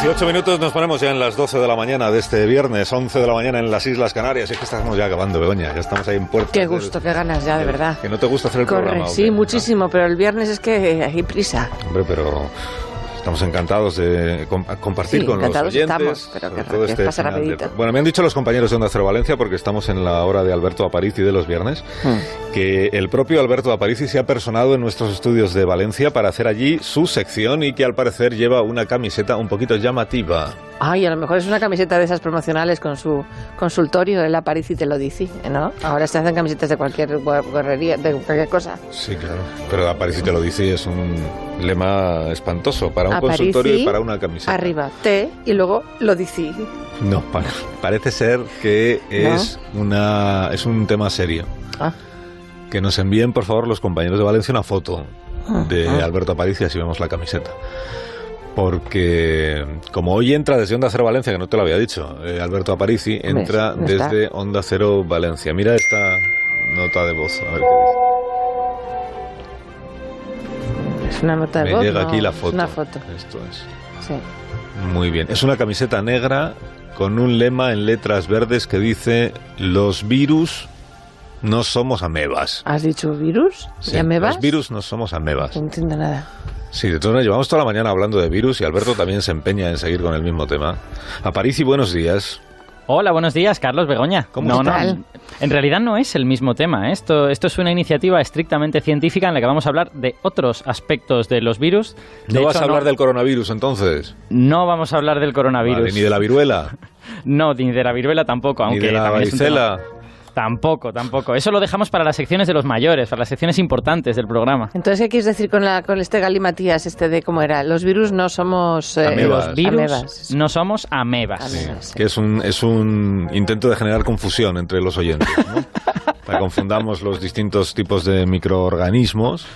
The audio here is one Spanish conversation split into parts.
18 minutos nos ponemos ya en las 12 de la mañana de este viernes, 11 de la mañana en las Islas Canarias. Es que estamos ya acabando, Begoña, ya estamos ahí en puerto. Qué gusto, qué ganas ya, de verdad. Que no te gusta hacer el Corre, programa. sí, muchísimo, pero el viernes es que hay prisa. Hombre, pero Estamos encantados de compartir sí, con los oyentes. Estamos, pero que, todo este pasa. Bueno, me han dicho los compañeros de Onda Cero Valencia, porque estamos en la hora de Alberto Aparici de los viernes, hmm. que el propio Alberto Aparici se ha personado en nuestros estudios de Valencia para hacer allí su sección y que al parecer lleva una camiseta un poquito llamativa. Ay, a lo mejor es una camiseta de esas promocionales con su consultorio, el Aparici te lo dice, ¿no? Ahora se hacen camisetas de cualquier de cualquier cosa. Sí, claro. Pero Aparici te lo dice es un lema espantoso para un consultorio y para una camiseta. Arriba, T y luego lo dice. No, parece ser que es, una, es un tema serio. Ah. Que nos envíen, por favor, los compañeros de Valencia una foto ah, de ah. Alberto Aparici, así vemos la camiseta porque como hoy entra desde Onda Cero Valencia, que no te lo había dicho, eh, Alberto Aparici entra desde Onda Cero Valencia. Mira esta nota de voz, a ver qué dice. Es una nota de Me voz. llega aquí la foto. Es una foto. Esto es. Sí. Muy bien. Es una camiseta negra con un lema en letras verdes que dice: Los virus no somos amebas. ¿Has dicho virus? Sí, amebas? Los virus no somos amebas. No entiendo nada. Sí, de todas llevamos toda la mañana hablando de virus y Alberto también se empeña en seguir con el mismo tema. Aparici, buenos días. Hola, buenos días, Carlos Begoña. ¿Cómo no, estás? No, en realidad no es el mismo tema. ¿eh? Esto, esto es una iniciativa estrictamente científica en la que vamos a hablar de otros aspectos de los virus. De ¿No vas a hablar del coronavirus entonces? No vamos a hablar del coronavirus. Vale, ¿Ni de la viruela? no, ni de la viruela tampoco. Aunque ¿Ni de la varicela? Tampoco, tampoco. Eso lo dejamos para las secciones de los mayores, para las secciones importantes del programa. Entonces, ¿qué quieres decir con, la, con este galimatías, este de cómo era? Los virus no somos... Eh, amebas. Los virus amebas. no somos amebas. Sí, que es un, es un intento de generar confusión entre los oyentes, ¿no? para que confundamos los distintos tipos de microorganismos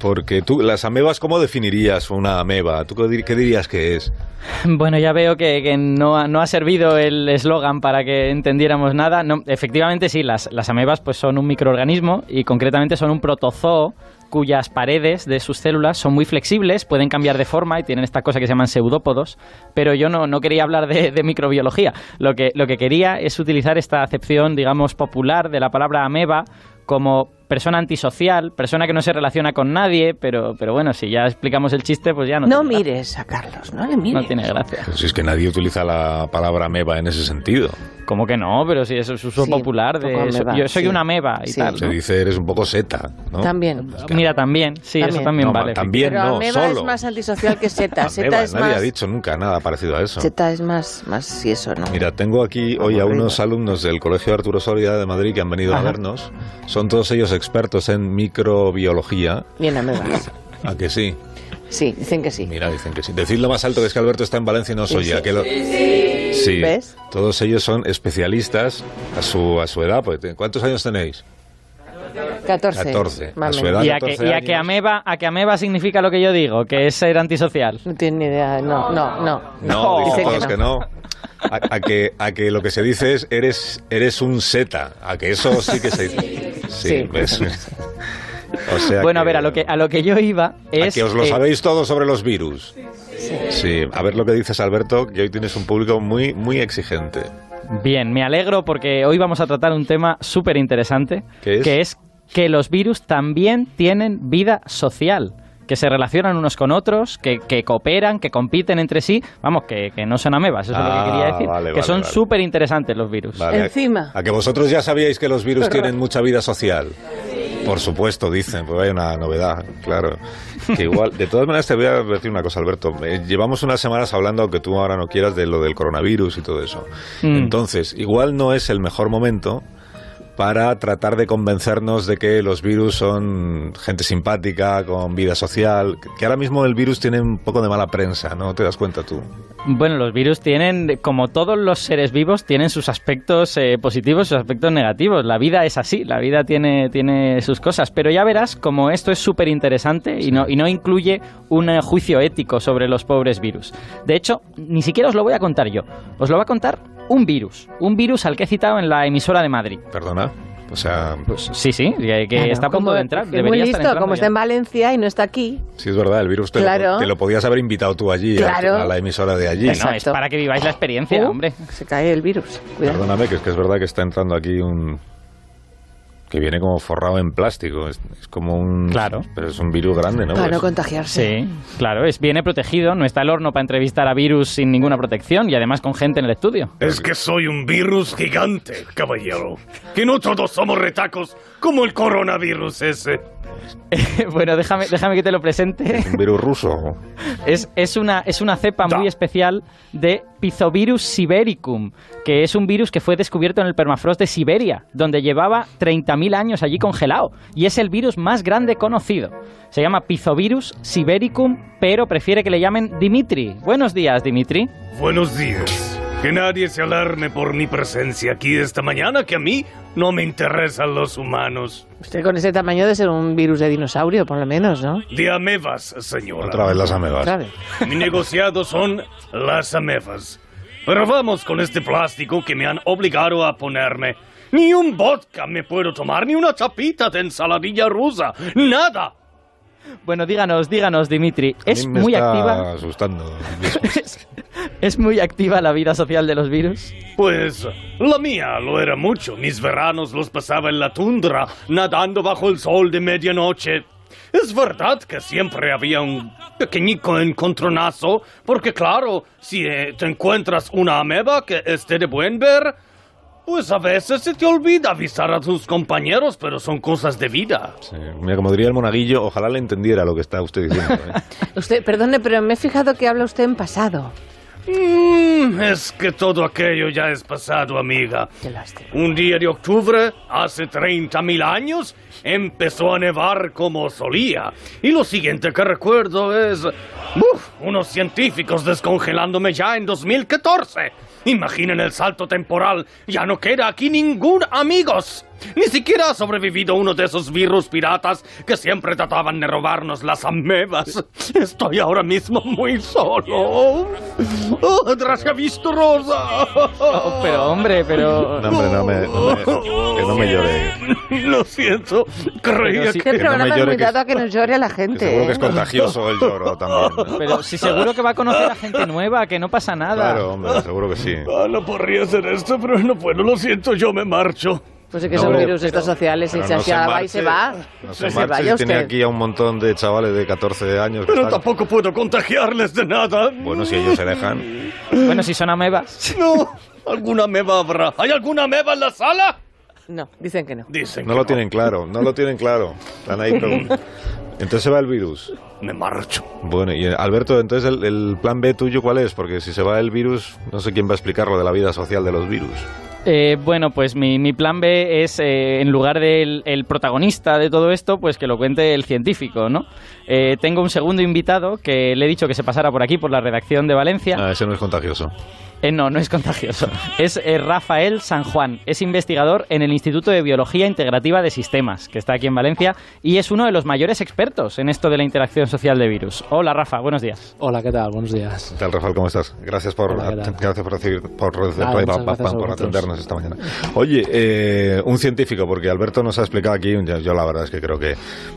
porque tú, las amebas, ¿cómo definirías una ameba? ¿Tú qué dirías que es? Bueno, ya veo que, no, ha, no, ha, servido el eslogan para que entendiéramos nada. No, efectivamente, sí, las, las amebas pues, son un microorganismo y concretamente son un protozoo cuyas paredes de sus células son muy flexibles, pueden cambiar de forma y tienen esta cosa que se llaman pseudópodos, pero yo no, no quería hablar de, de, microbiología. Lo que, lo que quería es utilizar esta acepción, digamos, popular de la palabra ameba como persona antisocial, persona que no se relaciona con nadie, pero, pero bueno, si ya explicamos el chiste, pues ya no. No mires a Carlos, no le mires. No tiene gracia. Pero si es que nadie utiliza la palabra ameba en ese sentido. ¿Cómo que no? Pero si eso es uso Sí, popular de ameba, yo soy sí. una ameba y Sí. tal. Se ¿no? dice eres un poco seta, ¿no? También. Mira, también, sí, eso También. también No, vale. también Pero no, ameba solo. es más antisocial que seta. Seta es nadie más... ha dicho nunca nada parecido a eso. Seta es más, más si eso, ¿no? Mira, tengo aquí hoy a unos alumnos del Colegio Arturo Soria de Madrid que han venido a Ajá. vernos. Son todos ellos expertos en microbiología. Bien amebas. ¿A que sí? Sí, dicen que sí. Mira, dicen que sí. Decidlo más alto que es que Alberto está en Valencia y no soy Sí, ya. sí. Que lo... Sí. ¿Ves? Todos ellos son especialistas a su, a su edad. Pues, ¿Cuántos años tenéis? 14. 14. Más A su edad. Y a, que, 14 y a que ameba, a que ameba significa lo que yo digo, que es ser antisocial. No tienen ni idea. No, no, no. No, dicen Dicen todos que que no. A, a que, a que lo que se dice es eres, eres un seta. A que eso sí que se dice. Sí, Sí. sea Bueno, a ver, a lo que, a lo que yo iba a es... que os lo eh, sabéis todo sobre los virus. Sí. a ver lo que dices, Alberto, que hoy tienes un público muy, muy exigente. Bien, me alegro porque hoy vamos a tratar un tema súper interesante, que es que los virus también tienen vida social, que se relacionan unos con otros, que, que cooperan, que compiten entre sí, vamos, que, que no son amebas, eso es lo Ah, que quería decir, vale, que vale, son vale. súper interesantes los virus. A- Encima. A, que vosotros ya sabíais que los virus tienen mucha vida social. Por supuesto, dicen, pues hay una novedad, claro. Que igual, de todas maneras te voy a decir una cosa, Alberto. Eh, llevamos unas semanas hablando, aunque tú ahora no quieras, de lo del coronavirus y todo eso. Mm. Entonces, igual no es el mejor momento para tratar de convencernos de que los virus son gente simpática, con vida social, que ahora mismo el virus tiene un poco de mala prensa, ¿no? ¿Te das cuenta tú? Bueno, los virus tienen, como todos los seres vivos, tienen sus aspectos eh, positivos, sus aspectos negativos. La vida es así, la vida tiene, tiene sus cosas. Pero ya verás como esto es súper interesante y no, y no incluye un eh, juicio ético sobre los pobres virus. De hecho, ni siquiera os lo voy a contar yo. Os lo va a contar un virus. Un virus al que he citado en la emisora de Madrid. Perdona. O sea, Pues sí, sí, que, Claro, está a punto de entrar. debería muy listo, como ya. está en Valencia y no está aquí. sí es verdad, el virus te, Claro. lo, te lo podías haber invitado tú allí, a- Claro. a, la emisora de allí. No, es Exacto. para que viváis la experiencia, Uh, hombre. Se cae el virus. Cuidado. Perdóname, que es que es verdad que está entrando aquí un... que viene como forrado en plástico. Es, es como un... Claro. Pero es un virus grande, ¿no? Para no Pues- contagiarse. Sí, claro, es viene protegido, no está el horno para entrevistar a virus sin ninguna protección y además con gente en el estudio. Es que soy un virus gigante, caballero. Que no todos somos retacos como el coronavirus ese. bueno, déjame, déjame que te lo presente. un virus ruso. Es, es, una, es una cepa muy especial de Pizovirus sibericum, que es un virus que fue descubierto en el permafrost de Siberia, donde llevaba 30.000 años allí congelado. Y es el virus más grande conocido. Se llama Pizovirus sibericum, pero prefiere que le llamen Dimitri. Buenos días, Dimitri. Buenos días. Que nadie se alarme por mi presencia aquí esta mañana, que a mí no me interesan los humanos. Usted con ese tamaño de ser un virus de dinosaurio, por lo menos, ¿no? De amebas, señora. Otra vez las amebas. ¿Sabe? Mi negociado son las amebas. Pero vamos con este plástico que me han obligado a ponerme. Ni un vodka me puedo tomar, ni una chapita de ensaladilla rusa. Nada. Bueno, díganos, díganos, Dimitri. A mí ¿Es me muy está activa? asustando. ¿Es muy activa la vida social de los virus? Pues la mía lo era mucho. Mis veranos los pasaba en la tundra, nadando bajo el sol de medianoche. Es verdad que siempre había un pequeñico encontronazo, porque claro, si eh, te encuentras una ameba que esté de buen ver, pues a veces se te olvida avisar a tus compañeros, pero son cosas de vida. Sí, Mira, como diría el monaguillo, ojalá le entendiera lo que está usted diciendo. ¿eh? Usted, perdone, pero me he fijado que habla usted en pasado. Mm, es que todo aquello ya es pasado, amiga. Qué lástima. Un día de octubre, hace 30.000 años, empezó a nevar como solía. Y lo siguiente que recuerdo es... ¡Uf! Unos científicos descongelándome ya en 2014. Imaginen el salto temporal. Ya no queda aquí ningún amigos. Ni siquiera ha sobrevivido uno de esos virus piratas que siempre trataban de robarnos las amebas. Estoy ahora mismo muy solo. ¡Oh, visto rosa! Oh, pero hombre, pero... No, hombre, no me, no me- que no me llore. Lo siento, creía Pero sí- Este Que no me programa es llore, muy que- dado a que nos llore a la Que gente. seguro que ¿eh? es contagioso el lloro también. Pero si seguro que va a conocer a gente nueva, que no pasa nada. Claro, hombre, seguro que sí. Ah, no podría hacer esto, pero no puedo, lo siento, yo me marcho. Pues es que No, son virus estos sociales y se, no se y se va. No se Pues se vaya usted. aquí a un montón de chavales de 14 años. Pero están- tampoco puedo contagiarles de nada. Bueno, si ellos se dejan. Bueno, si son amebas. No, alguna meba habrá. ¿Hay alguna meba en la sala? No, dicen que no. Dicen No que lo tienen claro, no lo tienen claro. Están ahí preguntando. Entonces se va el virus. Me marcho. Bueno, y eh, Alberto, entonces el, el plan B tuyo, ¿cuál es? Porque si se va el virus, no sé quién va a explicar lo de la vida social de los virus. Eh, bueno, pues mi, mi plan B es, eh, en lugar del el protagonista de todo esto, pues que lo cuente el científico, ¿no? Eh, tengo un segundo invitado que le he dicho que se pasara por aquí, por la redacción de Valencia. Ah, ese no es contagioso. Eh, no, no es contagioso. Es eh, Rafael San Juan. Es investigador en el Instituto de Biología Integrativa de Sistemas, que está aquí en Valencia, y es uno de los mayores expertos en esto de la interacción social de virus. Hola, Rafa, buenos días. Hola, ¿qué tal? Buenos días. ¿Qué tal, Rafael? ¿Cómo estás? Gracias por, Hola, recibir, por, por gracias atendernos esta mañana. Oye, eh, un científico, porque Alberto nos ha explicado aquí, yo, yo la verdad es que creo que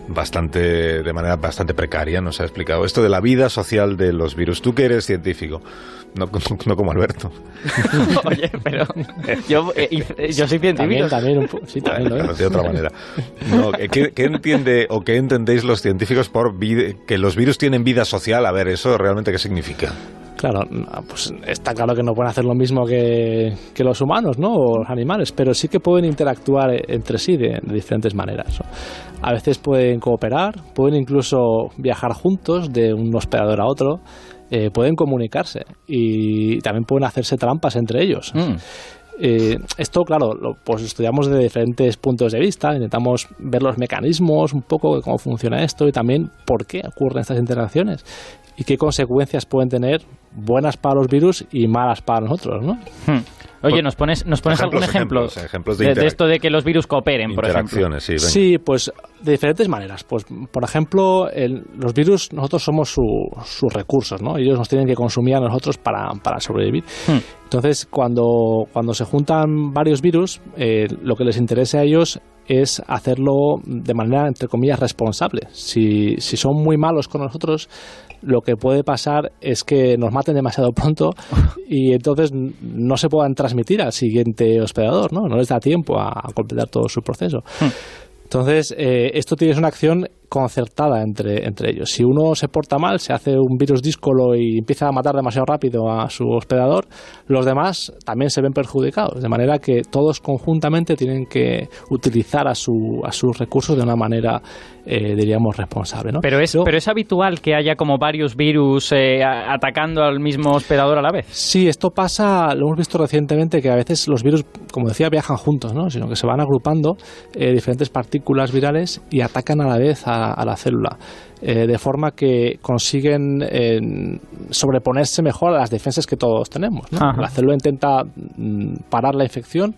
bastante, de manera bastante precaria nos ha explicado esto de la vida social de los virus. Tú que eres científico, no, no como Alberto. Oye, pero yo, eh, hice- yo soy científico. También, también, un sí, también lo es. de otra manera. No, ¿qué, qué entiende o qué entendéis los científicos por que los virus tienen vida social? A ver, ¿eso realmente qué significa? Claro, no, pues está claro que no pueden hacer lo mismo que, que los humanos, ¿no? O los animales, pero sí que pueden interactuar eh, entre sí de, de diferentes maneras. ¿no? A veces pueden cooperar, pueden incluso viajar juntos de un hospedador a otro, eh, pueden comunicarse y también pueden hacerse trampas entre ellos. Mm. Eh, esto, claro, lo, pues estudiamos desde diferentes puntos de vista, intentamos ver los mecanismos, un poco de cómo funciona esto y también por qué ocurren estas interacciones y qué consecuencias pueden tener buenas para los virus y malas para nosotros, ¿no? Hmm. Oye, ¿nos pones, nos pones Ejemplos, algún ejemplo ejemplos, ejemplos de esto de que los virus cooperen, por ejemplo? Interacciones, sí. venga. Sí, pues de diferentes maneras. Pues, por ejemplo, el- los virus, nosotros somos su- sus recursos, ¿no? Ellos nos tienen que consumir a nosotros para, para sobrevivir. Hmm. Entonces, cuando, cuando se juntan varios virus, eh, lo que les interesa a ellos es hacerlo de manera, entre comillas, responsable. Si, si son muy malos con nosotros, lo que puede pasar es que nos maten demasiado pronto y entonces no se puedan transmitir al siguiente hospedador, ¿no? No les da tiempo a, a completar todo su proceso. Entonces, eh, esto tiene una acción concertada entre, entre ellos. Si uno se porta mal, se hace un virus díscolo y empieza a matar demasiado rápido a su hospedador, los demás también se ven perjudicados. De manera que todos conjuntamente tienen que utilizar a, su, a sus recursos de una manera, eh, diríamos, responsable. ¿no? Pero es, Luego- pero es habitual que haya como varios virus eh, atacando al mismo hospedador a la vez. Sí, esto pasa, lo hemos visto recientemente, que a veces los virus, como decía, viajan juntos, ¿no? sino que se van agrupando eh, diferentes partículas virales y atacan a la vez a, a la célula, eh, de forma que consiguen eh, sobreponerse mejor a las defensas que todos tenemos. La célula intenta mm, parar la infección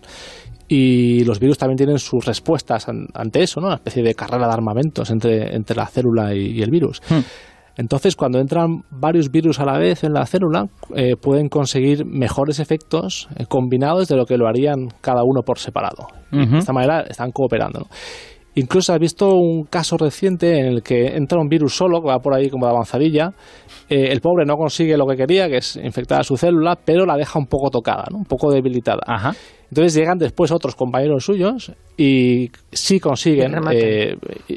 y los virus también tienen sus respuestas an- ante eso, ¿no? una especie de carrera de armamentos entre, entre la célula y, y el virus. Hmm. Entonces, cuando entran varios virus a la vez en la célula, eh, pueden conseguir mejores efectos eh, combinados de lo que lo harían cada uno por separado. De esta manera están cooperando. ¿no? Incluso has visto un caso reciente en el que entra un virus solo, que va por ahí como de avanzadilla. eh, el pobre no consigue lo que quería, que es infectar a su célula, pero la deja un poco tocada, ¿no? un poco debilitada. Ajá. Entonces llegan después otros compañeros suyos y sí consiguen eh,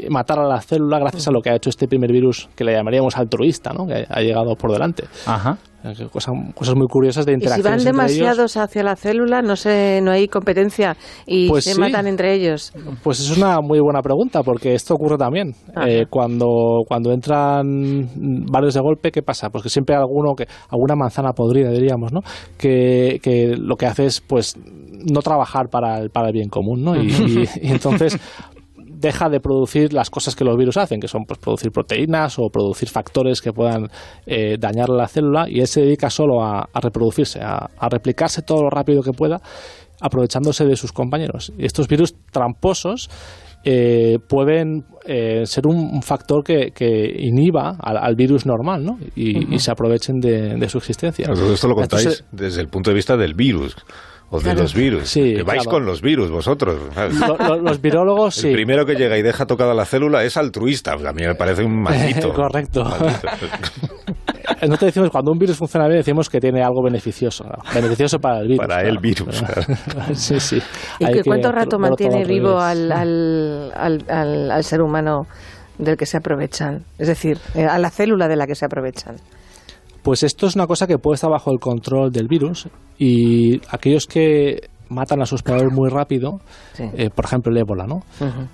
matar a la célula gracias a lo que ha hecho este primer virus que le llamaríamos altruista, ¿no? que ha llegado por delante. Ajá. Eh, Cosa- cosas muy curiosas de Y si van entre ellos. demasiados hacia la célula, no sé, no hay competencia y Pues se sí. matan entre ellos. Pues es una muy buena pregunta, porque esto ocurre también. Eh, cuando, cuando entran varios de golpe, ¿qué pasa? Pues que siempre hay alguno, que, alguna manzana podrida, diríamos, ¿no? Que, que lo que hace es, pues, no trabajar para el, para el bien común, ¿no? Y, y- y entonces deja de producir las cosas que los virus hacen, que son pues producir proteínas o producir factores que puedan eh, dañar la célula, y él se dedica solo a, a reproducirse, a, a replicarse todo lo rápido que pueda, aprovechándose de sus compañeros. Y estos virus tramposos eh, pueden eh, ser un, factor que, que inhiba al, al virus normal, ¿no? Y, y se aprovechen de, de su existencia. Esto lo contáis desde el punto de vista del virus o de los virus. Sí, que vais claro. con los virus vosotros. ¿sabes? Lo- lo- los virólogos, sí. El primero que llega y deja tocada la célula es altruista. Pues a mí me parece un maldito. Correcto. Maldito. Nosotros decimos, cuando un virus funciona bien, decimos que tiene algo beneficioso. ¿no? Beneficioso para el virus. Para claro. el virus, sí, sí. ¿Y que que cuánto rato verlo todo mantiene vivo al, al, al- al ser humano del que se aprovechan? Es decir, eh, a la célula de la que se aprovechan. Pues esto es una cosa que puede estar bajo el control del virus y aquellos que matan a su hospedador muy rápido, Sí. eh, por ejemplo el ébola, ¿no?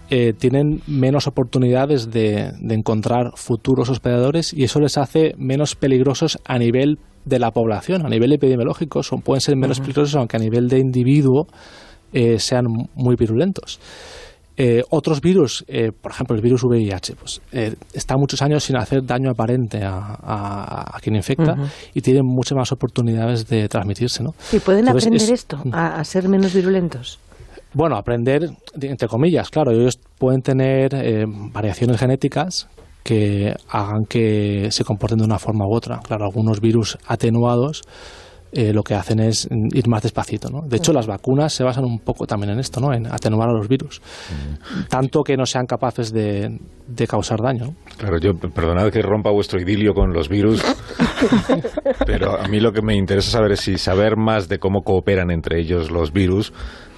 Eh, tienen menos oportunidades de, de encontrar futuros hospedadores y eso les hace menos peligrosos a nivel de la población, a nivel epidemiológico, son, pueden ser menos peligrosos aunque a nivel de individuo eh, sean muy virulentos. Eh, otros virus, eh, por ejemplo el virus VIH, pues, eh, está muchos años sin hacer daño aparente a, a- a quien infecta y tienen muchas más oportunidades de transmitirse. ¿no? ¿Y pueden Entonces, aprender es- esto, a, a ser menos virulentos? Bueno, aprender, entre comillas, claro, ellos pueden tener eh, variaciones genéticas que hagan que se comporten de una forma u otra. Claro, algunos virus atenuados eh, lo que hacen es mm, ir más despacito. ¿no? De hecho, las vacunas se basan un poco también en esto, ¿no? en atenuar a los virus, tanto que no sean capaces de, de causar daño. ¿no? Claro, yo perdonad que rompa vuestro idilio con los virus, pero a mí lo que me interesa saber es si saber más de cómo cooperan entre ellos los virus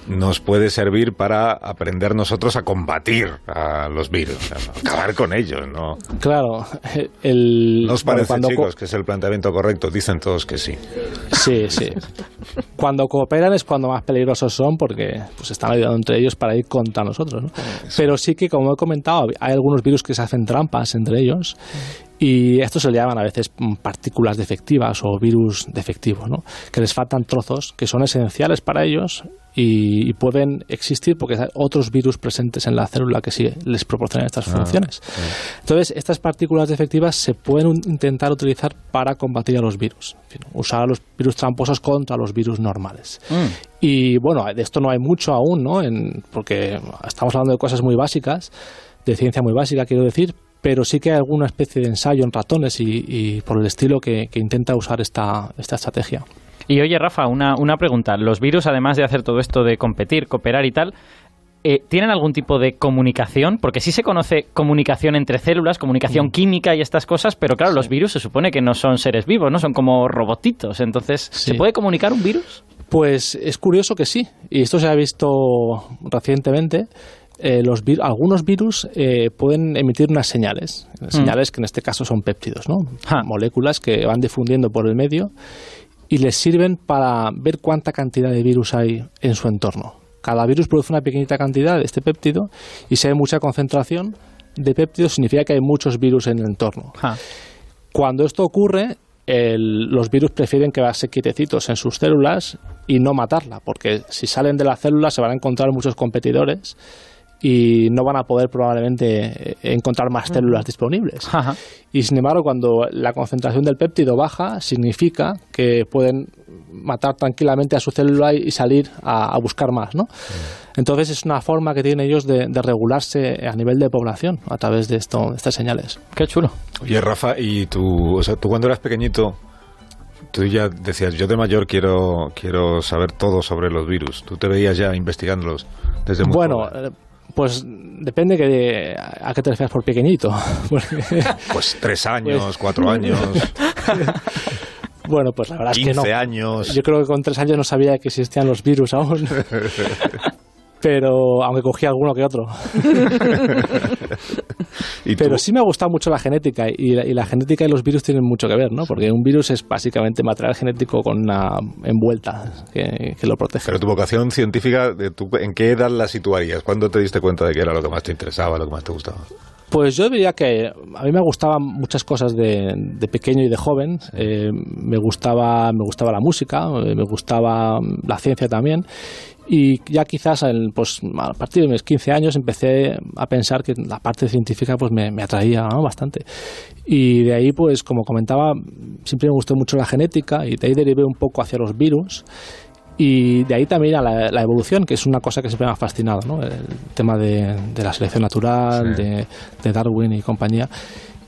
nos puede servir para aprender nosotros a combatir a los virus, a acabar con ellos, ¿no? Claro, el, ¿No os parece, chicos, que es el planteamiento correcto? Dicen todos que sí. Sí, sí. Cuando cooperan es cuando más peligrosos son porque pues están ayudando entre ellos para ir contra nosotros. ¿no? Pero sí que, como he comentado, hay algunos virus que se hacen trampas entre ellos Y esto se le llaman a veces mm, partículas defectivas o virus defectivos, ¿no? que les faltan trozos que son esenciales para ellos y, y pueden existir porque hay otros virus presentes en la célula que sí les proporcionan estas Ah, funciones. Entonces, estas partículas defectivas se pueden un- intentar utilizar para combatir a los virus, En fin, usar a los virus tramposos contra los virus normales. Y bueno, de esto no hay mucho aún, ¿no? En- porque estamos hablando de cosas muy básicas, de ciencia muy básica, quiero decir, pero sí que hay alguna especie de ensayo en ratones y, y por el estilo que, que intenta usar esta, esta estrategia. Y oye, Rafa, una, una pregunta. Los virus, además de hacer todo esto de competir, cooperar y tal, eh, ¿tienen algún tipo de comunicación? Porque sí se conoce comunicación entre células, comunicación Mm. química y estas cosas, pero claro, los virus se supone que no son seres vivos, ¿no? Son como robotitos. Entonces, ¿se puede comunicar un virus? Pues es curioso que sí, y esto se ha visto recientemente. Eh, los vir- algunos virus eh, pueden emitir unas señales, señales que en este caso son péptidos, ¿no? Moléculas que van difundiendo por el medio y les sirven para ver cuánta cantidad de virus hay en su entorno. Cada virus produce una pequeñita cantidad de este péptido y si hay mucha concentración de péptidos significa que hay muchos virus en el entorno. Ja. Cuando esto ocurre, el- los virus prefieren quedarse quietecitos en sus células y no matarla, porque si salen de la célula se van a encontrar muchos competidores y no van a poder probablemente eh, encontrar más células disponibles. Ajá. Y sin embargo, cuando la concentración del péptido baja, significa que pueden matar tranquilamente a su célula y salir a, a buscar más, ¿no? Entonces es una forma que tienen ellos de, de regularse a nivel de población a través de, esto, de estas señales. Qué chulo. Oye, Rafa, y tú, o sea, tú cuando eras pequeñito, tú ya decías, yo de mayor quiero, quiero saber todo sobre los virus. Tú te veías ya investigándolos desde muy Bueno, joven. Pues depende que, a qué te refieras por pequeñito. Pues tres años, cuatro años, bueno, pues la verdad es que no. años. Yo creo que con tres años no sabía que existían los virus aún. Pero, aunque cogía alguno que otro. Tú- Pero sí me ha gustado mucho la genética y la, y la genética y los virus tienen mucho que ver, ¿no? Porque un virus es básicamente material genético con una envuelta que, que lo protege. Pero tu vocación científica, ¿en qué edad la situarías? ¿Cuándo te diste cuenta de que era lo que más te interesaba, lo que más te gustaba? Pues yo diría que a mí me gustaban muchas cosas de, de pequeño y de joven. Eh, me gustaba me gustaba la música, eh, me gustaba la ciencia también. Y ya quizás el, pues, a partir de mis 15 años empecé a pensar que la parte científica pues, me, me atraía ¿no? bastante. Y de ahí, pues como comentaba, siempre me gustó mucho la genética y de ahí derivé un poco hacia los virus. Y de ahí también a la, la evolución, que es una cosa que siempre me ha fascinado, ¿no? El tema de, de la selección natural, Sí. de, de Darwin y compañía.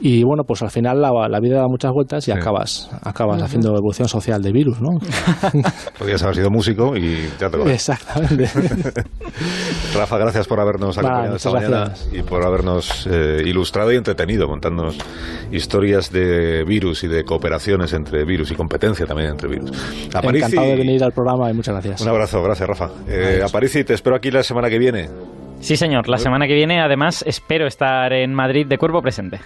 Y bueno, pues al final la, la vida da muchas vueltas y Sí. acabas, acabas haciendo evolución social de virus, ¿no? Podías haber sido músico y ya te lo Exactamente. Rafa, gracias por habernos Vale, acompañado esta mañana y por habernos eh, ilustrado y entretenido contándonos historias de virus y de cooperaciones entre virus y competencia también entre virus. Aparici, Encantado de venir al programa y muchas gracias. Un abrazo, gracias Rafa. Eh. Aparici, te espero aquí la semana que viene. Sí, señor. La semana que viene, además, espero estar en Madrid de cuerpo presente.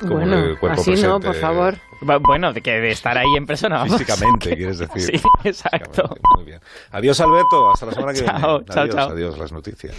Como Bueno, así no, presente. por favor. Bu- Bueno, de que de estar ahí en persona. vamos. Físicamente, quieres decir. Sí, exacto. Muy bien. Adiós, Alberto. Hasta la semana que Chao, viene. chao, adiós, chao. adiós, las noticias.